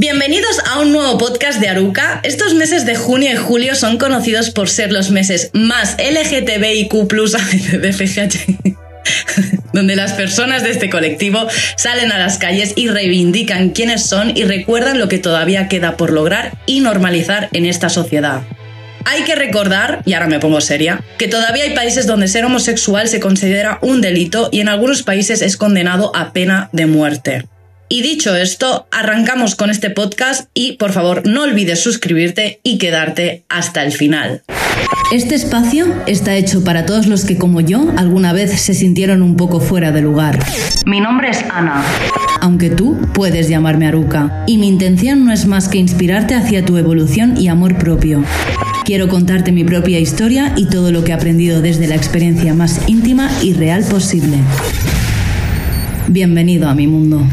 Bienvenidos a un nuevo podcast de Aruca. Estos meses de junio y julio son conocidos por ser los meses más LGTBIQ donde las personas de este colectivo salen a las calles y reivindican quiénes son y recuerdan lo que todavía queda por lograr y normalizar en esta sociedad. Hay que recordar, y ahora me pongo seria, que todavía hay países donde ser homosexual se considera un delito y en algunos países es condenado a pena de muerte. Y dicho esto, arrancamos con este podcast y por favor no olvides suscribirte y quedarte hasta el final. Este espacio está hecho para todos los que como yo alguna vez se sintieron un poco fuera de lugar. Mi nombre es Ana. Aunque tú puedes llamarme Aruka, y mi intención no es más que inspirarte hacia tu evolución y amor propio. Quiero contarte mi propia historia y todo lo que he aprendido desde la experiencia más íntima y real posible. Bienvenido a mi mundo.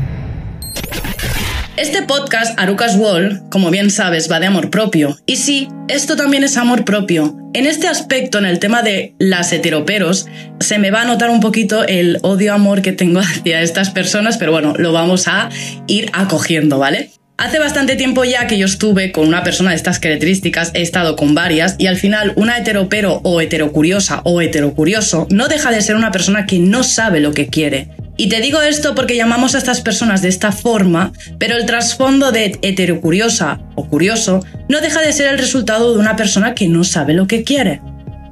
Este podcast, Arukas Wall, como bien sabes, va de amor propio. Y sí, esto también es amor propio. En este aspecto, en el tema de las heteroperos, se me va a notar un poquito el odio-amor que tengo hacia estas personas, pero bueno, lo vamos a ir acogiendo, ¿vale? Hace bastante tiempo ya que yo estuve con una persona de estas características, he estado con varias y al final una heteropero o heterocuriosa o heterocurioso no deja de ser una persona que no sabe lo que quiere. Y te digo esto porque llamamos a estas personas de esta forma, pero el trasfondo de heterocuriosa o curioso no deja de ser el resultado de una persona que no sabe lo que quiere.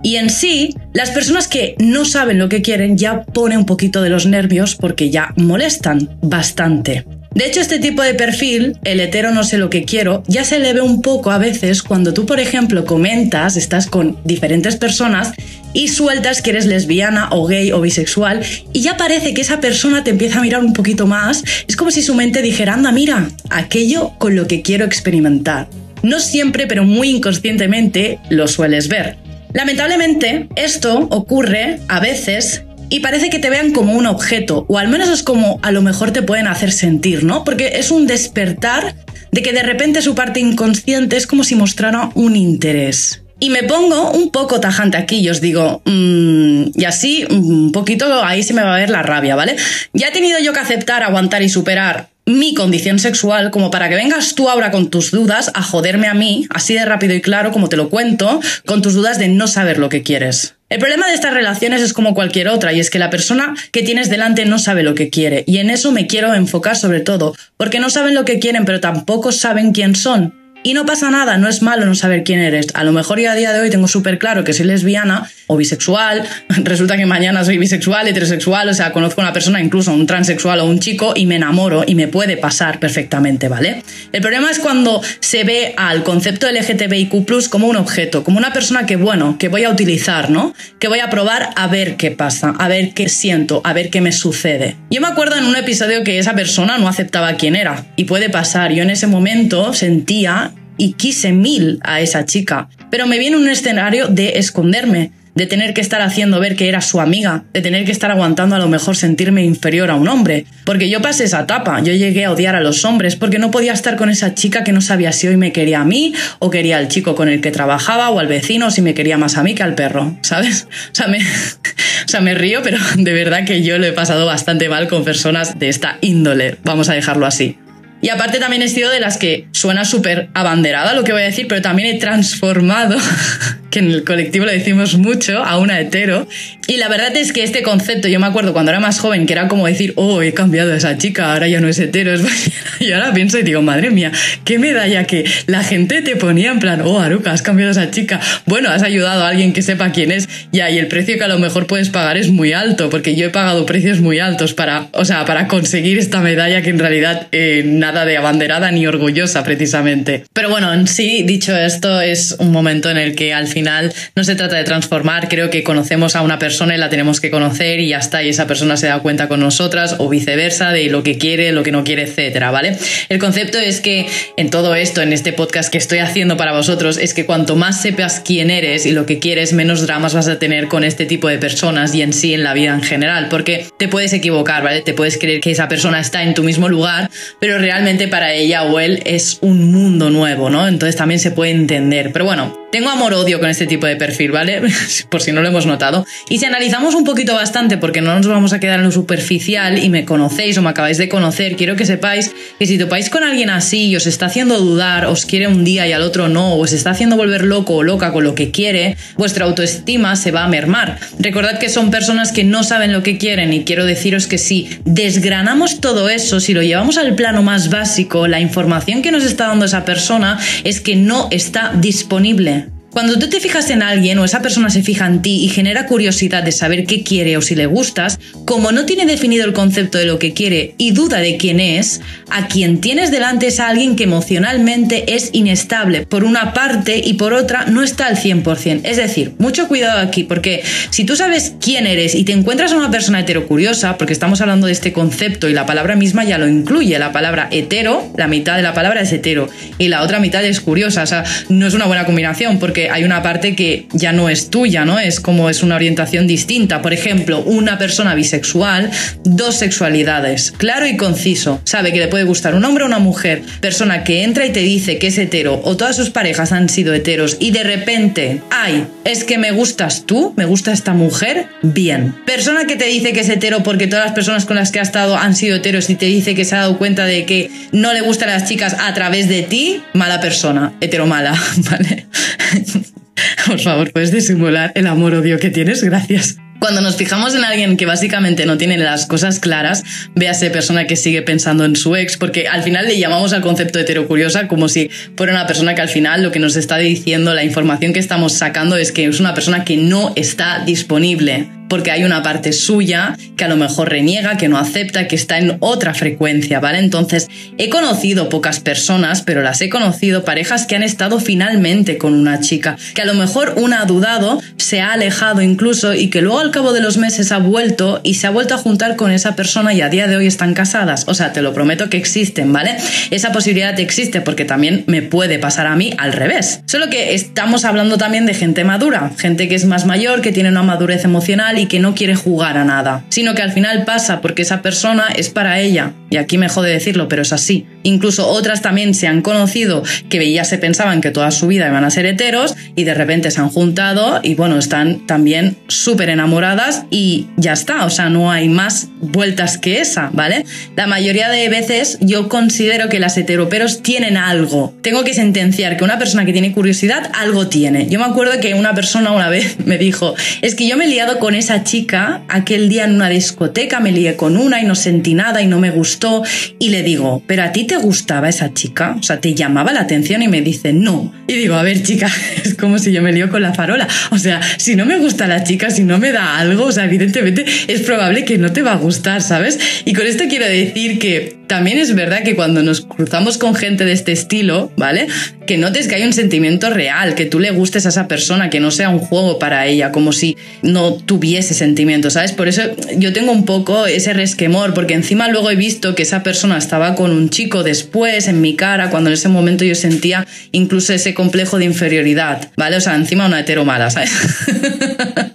Y en sí, las personas que no saben lo que quieren ya pone un poquito de los nervios porque ya molestan bastante. De hecho, este tipo de perfil, el hetero no sé lo que quiero, ya se le ve un poco a veces cuando tú, por ejemplo, comentas, estás con diferentes personas y sueltas que eres lesbiana o gay o bisexual y ya parece que esa persona te empieza a mirar un poquito más. Es como si su mente dijera, anda, mira, aquello con lo que quiero experimentar. No siempre, pero muy inconscientemente lo sueles ver. Lamentablemente, esto ocurre a veces y parece que te vean como un objeto, o al menos es como a lo mejor te pueden hacer sentir, ¿no? Porque es un despertar de que de repente su parte inconsciente es como si mostrara un interés. Y me pongo un poco tajante aquí y os digo, mmm, y así un poquito ahí se me va a ver la rabia, ¿vale? Ya he tenido yo que aceptar, aguantar y superar mi condición sexual como para que vengas tú ahora con tus dudas a joderme a mí, así de rápido y claro como te lo cuento, con tus dudas de no saber lo que quieres. El problema de estas relaciones es como cualquier otra, y es que la persona que tienes delante no sabe lo que quiere, y en eso me quiero enfocar sobre todo, porque no saben lo que quieren, pero tampoco saben quién son. Y no pasa nada, no es malo no saber quién eres. A lo mejor ya a día de hoy tengo súper claro que soy lesbiana o bisexual, resulta que mañana soy bisexual, heterosexual, o sea, conozco a una persona, incluso un transexual o un chico, y me enamoro y me puede pasar perfectamente, ¿vale? El problema es cuando se ve al concepto LGTBIQ como un objeto, como una persona que, bueno, que voy a utilizar, ¿no? Que voy a probar a ver qué pasa, a ver qué siento, a ver qué me sucede. Yo me acuerdo en un episodio que esa persona no aceptaba quién era, y puede pasar, yo en ese momento sentía y quise mil a esa chica, pero me viene un escenario de esconderme, de tener que estar haciendo ver que era su amiga, de tener que estar aguantando a lo mejor sentirme inferior a un hombre, porque yo pasé esa etapa, yo llegué a odiar a los hombres porque no podía estar con esa chica que no sabía si hoy me quería a mí o quería al chico con el que trabajaba o al vecino o si me quería más a mí que al perro, ¿sabes? O sea, me, o sea, me río, pero de verdad que yo lo he pasado bastante mal con personas de esta índole, vamos a dejarlo así. Y aparte también he sido de las que suena súper abanderada lo que voy a decir, pero también he transformado, que en el colectivo lo decimos mucho, a una hetero. Y la verdad es que este concepto, yo me acuerdo cuando era más joven, que era como decir, oh, he cambiado a esa chica, ahora ya no es hetero, Y ahora pienso y digo, madre mía, qué medalla que la gente te ponía en plan, oh, Aruka, has cambiado a esa chica. Bueno, has ayudado a alguien que sepa quién es. Ya, y el precio que a lo mejor puedes pagar es muy alto, porque yo he pagado precios muy altos para, o sea, para conseguir esta medalla que en realidad eh, nada de abanderada ni orgullosa precisamente. Pero bueno, en sí, dicho esto, es un momento en el que al no se trata de transformar, creo que conocemos a una persona y la tenemos que conocer y ya está, y esa persona se da cuenta con nosotras o viceversa de lo que quiere, lo que no quiere, etcétera, ¿vale? El concepto es que en todo esto, en este podcast que estoy haciendo para vosotros, es que cuanto más sepas quién eres y lo que quieres, menos dramas vas a tener con este tipo de personas y en sí en la vida en general, porque te puedes equivocar, ¿vale? Te puedes creer que esa persona está en tu mismo lugar, pero realmente para ella o él es un mundo nuevo, ¿no? Entonces también se puede entender. Pero bueno, tengo amor-odio con este tipo de perfil, ¿vale? Por si no lo hemos notado. Y si analizamos un poquito bastante, porque no nos vamos a quedar en lo superficial y me conocéis o me acabáis de conocer, quiero que sepáis que si topáis con alguien así y os está haciendo dudar, os quiere un día y al otro no, o os está haciendo volver loco o loca con lo que quiere, vuestra autoestima se va a mermar. Recordad que son personas que no saben lo que quieren y quiero deciros que si desgranamos todo eso, si lo llevamos al plano más básico, la información que nos está dando esa persona es que no está disponible. Cuando tú te fijas en alguien o esa persona se fija en ti y genera curiosidad de saber qué quiere o si le gustas, como no tiene definido el concepto de lo que quiere y duda de quién es, a quien tienes delante es a alguien que emocionalmente es inestable por una parte y por otra no está al 100%. Es decir, mucho cuidado aquí porque si tú sabes quién eres y te encuentras a una persona heterocuriosa, porque estamos hablando de este concepto y la palabra misma ya lo incluye, la palabra hetero, la mitad de la palabra es hetero y la otra mitad es curiosa, o sea, no es una buena combinación porque hay una parte que ya no es tuya, ¿no? Es como es una orientación distinta. Por ejemplo, una persona bisexual, dos sexualidades, claro y conciso. Sabe que le puede gustar un hombre o una mujer. Persona que entra y te dice que es hetero o todas sus parejas han sido heteros y de repente, ay, es que me gustas tú, me gusta esta mujer, bien. Persona que te dice que es hetero porque todas las personas con las que ha estado han sido heteros y te dice que se ha dado cuenta de que no le gustan las chicas a través de ti, mala persona, hetero mala, ¿vale? Por favor, puedes disimular el amor-odio que tienes, gracias. Cuando nos fijamos en alguien que básicamente no tiene las cosas claras, véase persona que sigue pensando en su ex, porque al final le llamamos al concepto heterocuriosa como si fuera una persona que al final lo que nos está diciendo, la información que estamos sacando es que es una persona que no está disponible porque hay una parte suya que a lo mejor reniega, que no acepta, que está en otra frecuencia, ¿vale? Entonces, he conocido pocas personas, pero las he conocido, parejas que han estado finalmente con una chica, que a lo mejor una ha dudado, se ha alejado incluso y que luego al cabo de los meses ha vuelto y se ha vuelto a juntar con esa persona y a día de hoy están casadas. O sea, te lo prometo que existen, ¿vale? Esa posibilidad existe porque también me puede pasar a mí al revés. Solo que estamos hablando también de gente madura, gente que es más mayor, que tiene una madurez emocional que no quiere jugar a nada, sino que al final pasa porque esa persona es para ella. Y aquí me jode decirlo, pero es así. Incluso otras también se han conocido que ya se pensaban que toda su vida iban a ser heteros y de repente se han juntado y bueno, están también súper enamoradas y ya está, o sea, no hay más vueltas que esa, ¿vale? La mayoría de veces yo considero que las heteroperos tienen algo. Tengo que sentenciar que una persona que tiene curiosidad algo tiene. Yo me acuerdo que una persona una vez me dijo, es que yo me he liado con esa chica aquel día en una discoteca, me lié con una y no sentí nada y no me gustó. Y le digo, ¿pero a ti te gustaba esa chica? O sea, ¿te llamaba la atención? Y me dice, no. Y digo, a ver, chica, es como si yo me lío con la farola. O sea, si no me gusta la chica, si no me da algo, o sea, evidentemente es probable que no te va a gustar, ¿sabes? Y con esto quiero decir que también es verdad que cuando nos cruzamos con gente de este estilo, ¿vale? Que notes que hay un sentimiento real, que tú le gustes a esa persona, que no sea un juego para ella, como si no tuviese sentimiento, ¿sabes? Por eso yo tengo un poco ese resquemor, porque encima luego he visto que esa persona estaba con un chico después en mi cara, cuando en ese momento yo sentía incluso ese complejo de inferioridad, ¿vale? O sea, encima una hetero mala, ¿sabes?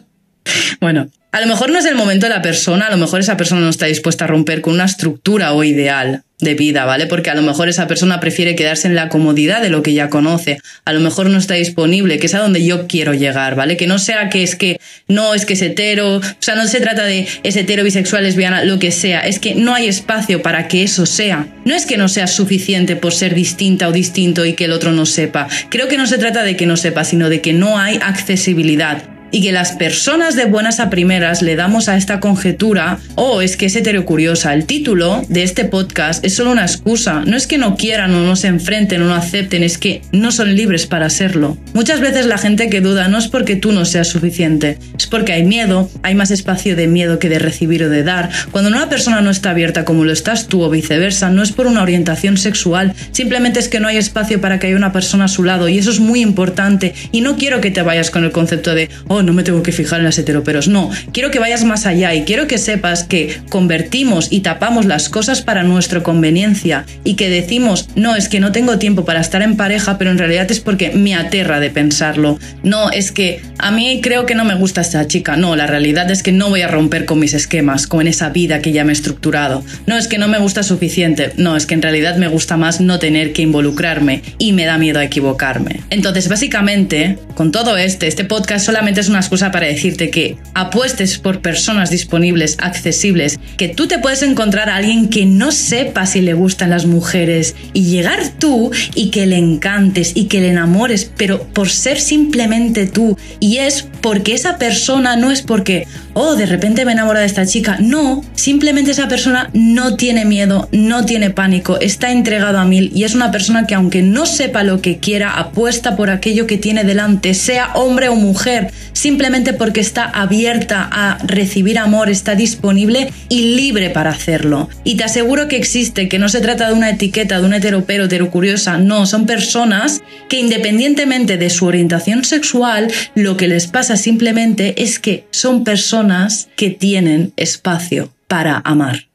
bueno, a lo mejor no es el momento de la persona, a lo mejor esa persona no está dispuesta a romper con una estructura o ideal de vida, ¿vale? Porque a lo mejor esa persona prefiere quedarse en la comodidad de lo que ya conoce, a lo mejor no está disponible, que es a donde yo quiero llegar, ¿vale? Que no sea que es que no, es que es hetero, o sea, no se trata de es hetero, bisexual, lesbiana, lo que sea, es que no hay espacio para que eso sea. No es que no sea suficiente por ser distinta o distinto y que el otro no sepa. Creo que no se trata de que no sepa, sino de que no hay accesibilidad y que las personas de buenas a primeras le damos a esta conjetura, oh, es que es heterocuriosa. El título de este podcast es solo una excusa. No es que no quieran o no se enfrenten o no acepten, es que no son libres para serlo. Muchas veces la gente que duda no es porque tú no seas suficiente, es porque hay miedo, hay más espacio de miedo que de recibir o de dar. Cuando una persona no está abierta como lo estás tú o viceversa, no es por una orientación sexual, simplemente es que no hay espacio para que haya una persona a su lado y eso es muy importante y no quiero que te vayas con el concepto de, oh, oh, no me tengo que fijar en las heteroperos. No, quiero que vayas más allá y quiero que sepas que convertimos y tapamos las cosas para nuestra conveniencia y que decimos, no, es que no tengo tiempo para estar en pareja, pero en realidad es porque me aterra de pensarlo. No, es que a mí creo que no me gusta esta chica. No, la realidad es que no voy a romper con mis esquemas, con esa vida que ya me he estructurado. No, es que no me gusta suficiente. No, es que en realidad me gusta más no tener que involucrarme y me da miedo a equivocarme. Entonces, básicamente, con todo este, este podcast solamente es una excusa para decirte que apuestes por personas disponibles, accesibles, que tú te puedes encontrar a alguien que no sepa si le gustan las mujeres y llegar tú y que le encantes y que le enamores, pero por ser simplemente tú. Y es porque esa persona no es porque, oh, de repente me enamora de esta chica. No, simplemente esa persona no tiene miedo, no tiene pánico, está entregado a mil y es una persona que aunque no sepa lo que quiera, apuesta por aquello que tiene delante, sea hombre o mujer, simplemente porque está abierta a recibir amor, está disponible y libre para hacerlo. Y te aseguro que existe, que no se trata de una etiqueta, de un heteropero, heterocuriosa, no, son personas que independientemente de su orientación sexual, lo que les pasa simplemente es que son personas que tienen espacio para amar.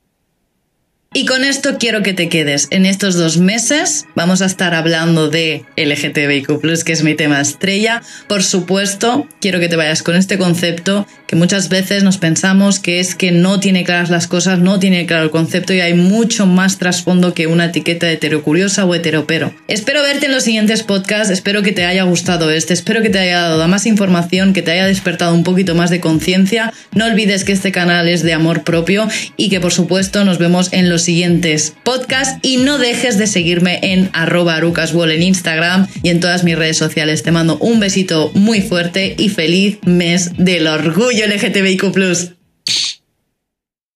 Y con esto quiero que te quedes. En estos dos meses vamos a estar hablando de LGTBIQ, que es mi tema estrella. Por supuesto, quiero que te vayas con este concepto que muchas veces nos pensamos que es que no tiene claras las cosas, no tiene claro el concepto y hay mucho más trasfondo que una etiqueta heterocuriosa o heteropero. Espero verte en los siguientes podcasts, espero que te haya gustado este, espero que te haya dado más información, que te haya despertado un poquito más de conciencia. No olvides que este canal es de amor propio y que por supuesto nos vemos en los siguientes podcasts y no dejes de seguirme en arroba en Instagram y en todas mis redes sociales. Te mando un besito muy fuerte y feliz mes del orgullo LGTBIQ+.